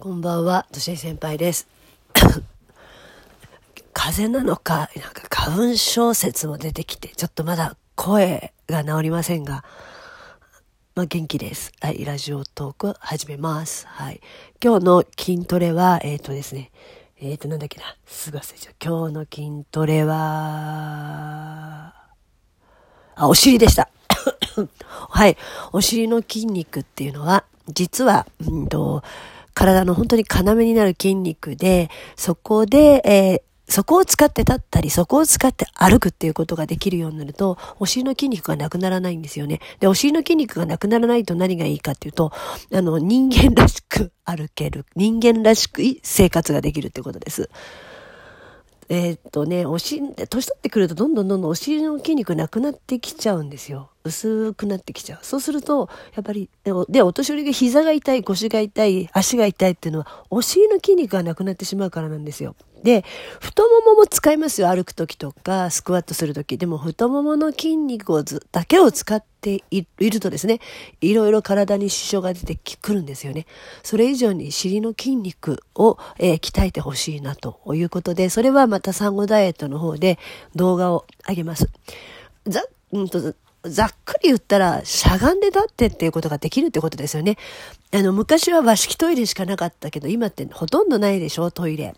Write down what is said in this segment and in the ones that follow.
こんばんは、としえ先輩です。風邪なのか、なんか花粉症説も出てきて、ちょっとまだ声が治りませんが、まあ、元気です。はい、ラジオトーク始めます。はい。今日の筋トレは、えっ、ー、とですね、えっ、ー、と、なんだっけな、すぐ忘れちゃう。今日の筋トレは、あ、お尻でした。はい。お尻の筋肉っていうのは、実は、うんと、体の本当に要になる筋肉で、そこで、えー、そこを使って立ったり、そこを使って歩くっていうことができるようになると、お尻の筋肉がなくならないんですよね。で、お尻の筋肉がなくならないと何がいいかっていうと、あの、人間らしく歩ける、人間らしく生活ができるってことです。えー、っとね、お尻、年取ってくるとどんどんどんどんお尻の筋肉なくなってきちゃうんですよ。薄くなってきちゃう。そうすると、やっぱり、で、お年寄りが膝が痛い、腰が痛い、足が痛いっていうのは、お尻の筋肉がなくなってしまうからなんですよ。で、太ももも使いますよ。歩くときとか、スクワットするとき。でも、太ももの筋肉をず、だけを使っているとですね、いろいろ体に支障が出てくるんですよね。それ以上に尻の筋肉を、えー、鍛えてほしいなということで、それはまた産後ダイエットの方で動画を上げます。ざ、うんと、ざっくり言ったら、しゃがんで立ってっていうことができるってことですよね。あの、昔は和式トイレしかなかったけど、今ってほとんどないでしょ、トイレ。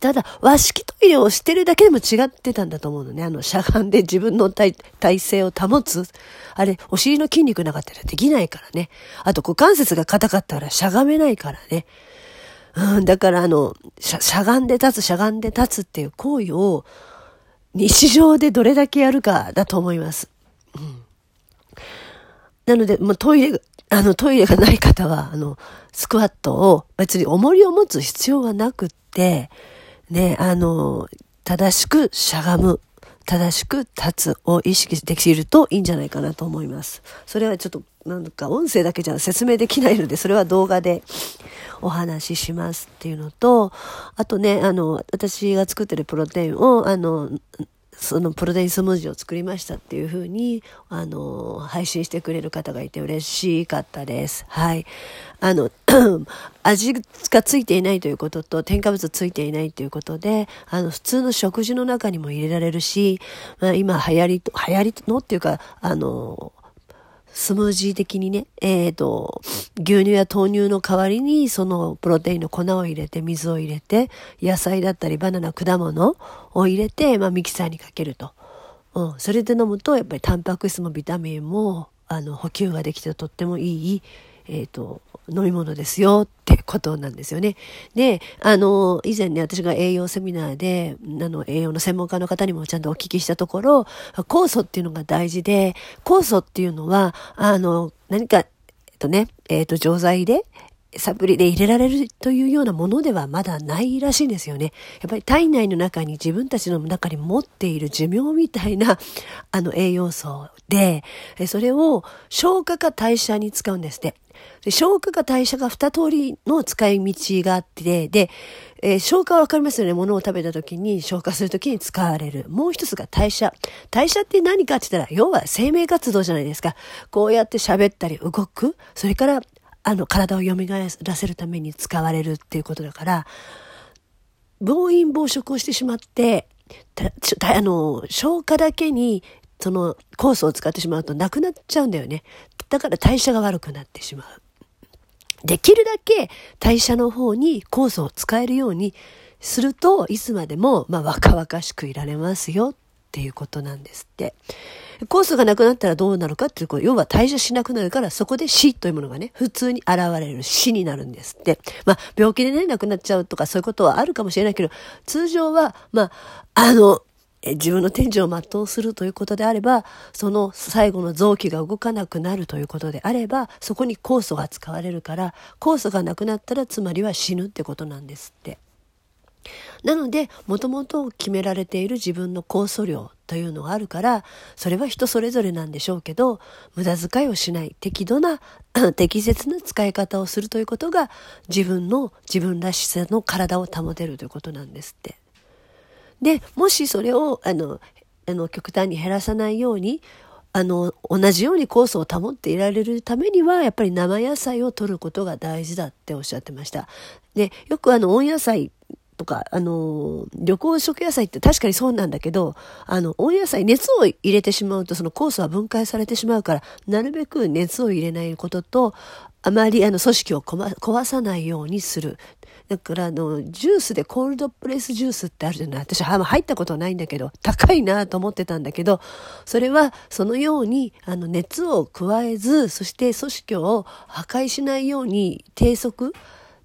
ただ、和式トイレをしてるだけでも違ってたんだと思うのね。あの、しゃがんで自分の体体勢を保つ。あれ、お尻の筋肉なかったらできないからね。あと、股関節が硬かったらしゃがめないからね。うん、だからあの、しゃ、しゃがんで立つ、しゃがんで立つっていう行為を、日常でどれだけやるかだと思います。うん。なので、もうトイレ、あの、トイレがない方は、あの、スクワットを別に重りを持つ必要はなくって、ね、あの、正しくしゃがむ、正しく立つを意識できるといいんじゃないかなと思います。それはちょっと、なんか音声だけじゃ説明できないので、それは動画でお話ししますっていうのと、あとね、あの、私が作ってるプロテインを、あの、そのプロテインスムージーを作りましたっていうふうに、あの、配信してくれる方がいて嬉しかったです。はい。あの、味がついていないということと、添加物ついていないということで、あの、普通の食事の中にも入れられるし、まあ、今流行り、流行りのっていうか、あの、スムージー的にね、えっ、ー、と、牛乳や豆乳の代わりに、そのプロテインの粉を入れて、水を入れて、野菜だったりバナナ、果物を入れて、まあ、ミキサーにかけると。うん。それで飲むと、やっぱりタンパク質もビタミンも、あの、補給ができてとってもいい、えっ、ー、と、飲み物ですよってことなんですよね。で、あの、以前ね、私が栄養セミナーで、あの、栄養の専門家の方にもちゃんとお聞きしたところ、酵素っていうのが大事で、酵素っていうのは、あの、何か、えっとね、えっと、錠剤で、サプリで入れられるというようなものではまだないらしいんですよね。やっぱり体内の中に自分たちの中に持っている寿命みたいなあの栄養素で、それを消化か代謝に使うんですって。で消化か代謝が二通りの使い道があって、で、えー、消化はわかりますよね。物を食べた時に消化する時に使われる。もう一つが代謝。代謝って何かって言ったら、要は生命活動じゃないですか。こうやって喋ったり動く。それからあの、体を蘇らせるために使われるっていうことだから、暴飲暴食をしてしまって、あの、消化だけに、その、酵素を使ってしまうとなくなっちゃうんだよね。だから代謝が悪くなってしまう。できるだけ代謝の方に酵素を使えるようにするといつまでも、まあ、若々しくいられますよっていうことなんですって。酵素がなくなったらどうなるかっていうと、要は代謝しなくなるから、そこで死というものがね、普通に現れる死になるんですって。まあ、病気でね、亡くなっちゃうとかそういうことはあるかもしれないけど、通常は、まあ、あの、自分の天井を全うするということであれば、その最後の臓器が動かなくなるということであれば、そこに酵素が使われるから、酵素がなくなったらつまりは死ぬってことなんですって。なので、もともと決められている自分の酵素量というのがあるから、それは人それぞれなんでしょうけど、無駄遣いをしない、適度な、適切な使い方をするということが、自分の自分らしさの体を保てるということなんですって。で、もしそれを、あの、あの、極端に減らさないように、あの、同じようにコースを保っていられるためには、やっぱり生野菜を取ることが大事だっておっしゃってました。で、よくあの、温野菜とか、あの、旅行食野菜って確かにそうなんだけど、あの、温野菜、熱を入れてしまうと、その酵素は分解されてしまうから、なるべく熱を入れないことと、あまりあの組織を壊さないようにする。だからあの、ジュースでコールドプレスジュースってあるじゃない？私は入ったことはないんだけど、高いなと思ってたんだけど、それはそのようにあの熱を加えず、そして組織を破壊しないように低速、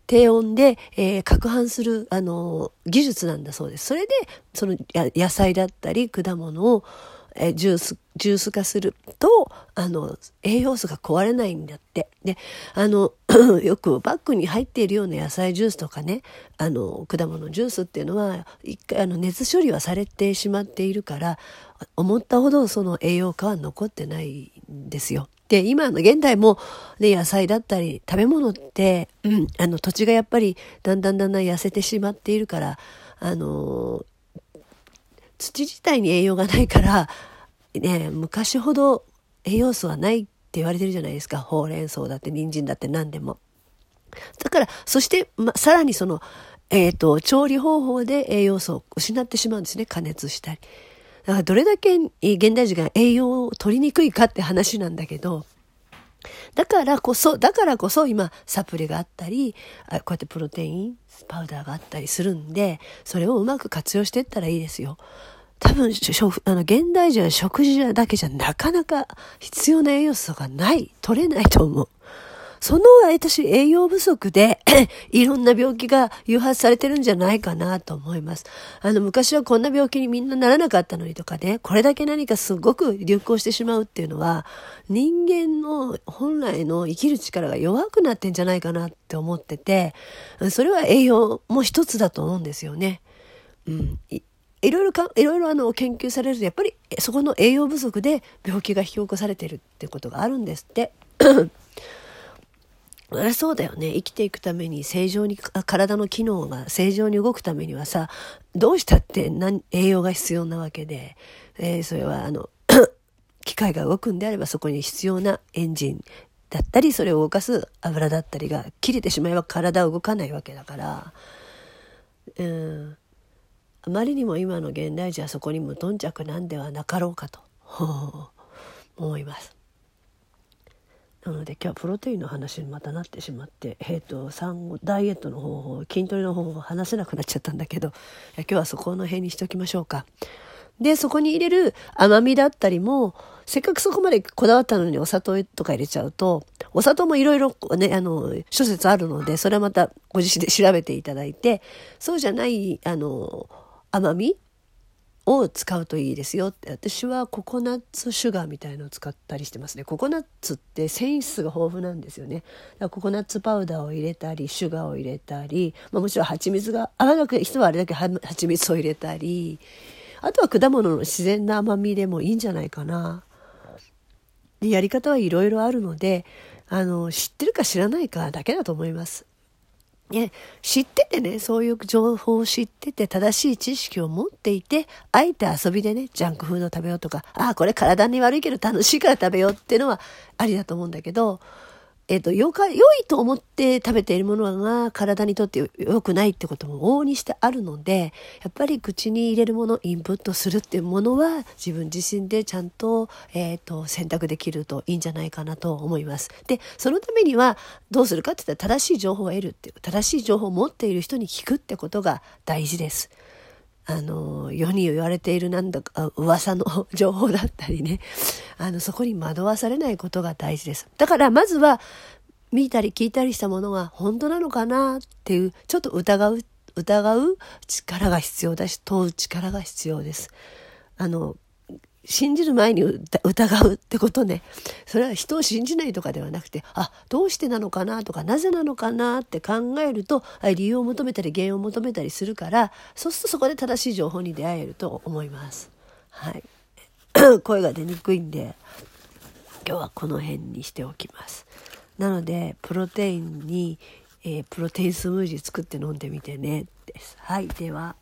低温で、えー、攪拌する、あの、技術なんだそうです。それで、そのや野菜だったり果物を、えジュース、ジュース化すると、あの、栄養素が壊れないんだって。で、あの、よくバッグに入っているような野菜ジュースとかね、あの、果物ジュースっていうのは、一回、あの、熱処理はされてしまっているから、思ったほどその栄養価は残ってないんですよ。で、今の現代も、ね、野菜だったり、食べ物って、うん、あの、土地がやっぱり、だんだんだんだん痩せてしまっているから、あの土自体に栄養がないから、ね、昔ほど栄養素はないって言われてるじゃないですか。ほうれん草だって人参だって何でも。だから、そして、ま、さらにその、えっ、ー、と、調理方法で栄養素を失ってしまうんですね。加熱したり。だからどれだけ現代人が栄養を取りにくいかって話なんだけど、だからこそ、だからこそ今サプリがあったり、こうやってプロテイン、パウダーがあったりするんで、それをうまく活用していったらいいですよ。多分、あの、現代人は食事だけじゃなかなか必要な栄養素がない、取れないと思う。その私栄養不足で いろんな病気が誘発されてるんじゃないかなと思います。あの昔はこんな病気にみんなならなかったのにとかね、これだけ何かすごく流行してしまうっていうのは人間の本来の生きる力が弱くなってんじゃないかなって思ってて、それは栄養も一つだと思うんですよね。うん。いろいろか、いろいろあの研究されると、やっぱりそこの栄養不足で病気が引き起こされてるってことがあるんですって。そうだよね。生きていくために正常に、体の機能が正常に動くためにはさ、どうしたって何栄養が必要なわけで、えー、それはあの、機械が動くんであればそこに必要なエンジンだったり、それを動かす油だったりが切れてしまえば体は動かないわけだから、うん、あまりにも今の現代人はそこに無頓着なんではなかろうかと 思います。なので今日はプロテインの話にまたなってしまって、えーと、産後ダイエットの方法筋トレの方法話せなくなっちゃったんだけど今日はそこの辺にしときましょうか。でそこに入れる甘みだったりもせっかくそこまでこだわったのにお砂糖とか入れちゃうとお砂糖もいろいろねあの諸説あるのでそれはまたご自身で調べていただいてそうじゃないあの甘みを使うといいですよって。私はココナッツシュガーみたいのを使ったりしてますね。ココナッツって繊維質が豊富なんですよね。だからココナッツパウダーを入れたりシュガーを入れたり、まあ、もちろん蜂蜜が合わなく人はあれだけ蜂蜜を入れたりあとは果物の自然な甘みでもいいんじゃないかな。でやり方はいろいろあるのであの知ってるか知らないかだけだと思います。ね、知っててね、そういう情報を知ってて、正しい知識を持っていて、あえて遊びでね、ジャンクフード食べようとか、ああ、これ体に悪いけど楽しいから食べようっていうのはありだと思うんだけど、えっ、ー、と、よか、良いと思って食べているものが体にとって良くないってことも往々にしてあるので、やっぱり口に入れるもの、インプットするっていうものは自分自身でちゃんと、えっ、ー、と、選択できるといいんじゃないかなと思います。で、そのためにはどうするかって言ったら正しい情報を得るっていう、正しい情報を持っている人に聞くってことが大事です。あの、世に言われているなんだか、噂の情報だったりね、あの、そこに惑わされないことが大事です。だから、まずは、見たり聞いたりしたものが本当なのかなっていう、ちょっと疑う、疑う力が必要だし、問う力が必要です。あの、信じる前に疑うってことね。それは人を信じないとかではなくて、あ、どうしてなのかなとか、なぜなのかなって考えると、理由を求めたり原因を求めたりするから、そうするとそこで正しい情報に出会えると思います。はい。声が出にくいんで、今日はこの辺にしておきます。なので、プロテインに、えー、プロテインスムージー作って飲んでみてね。です。はい。では。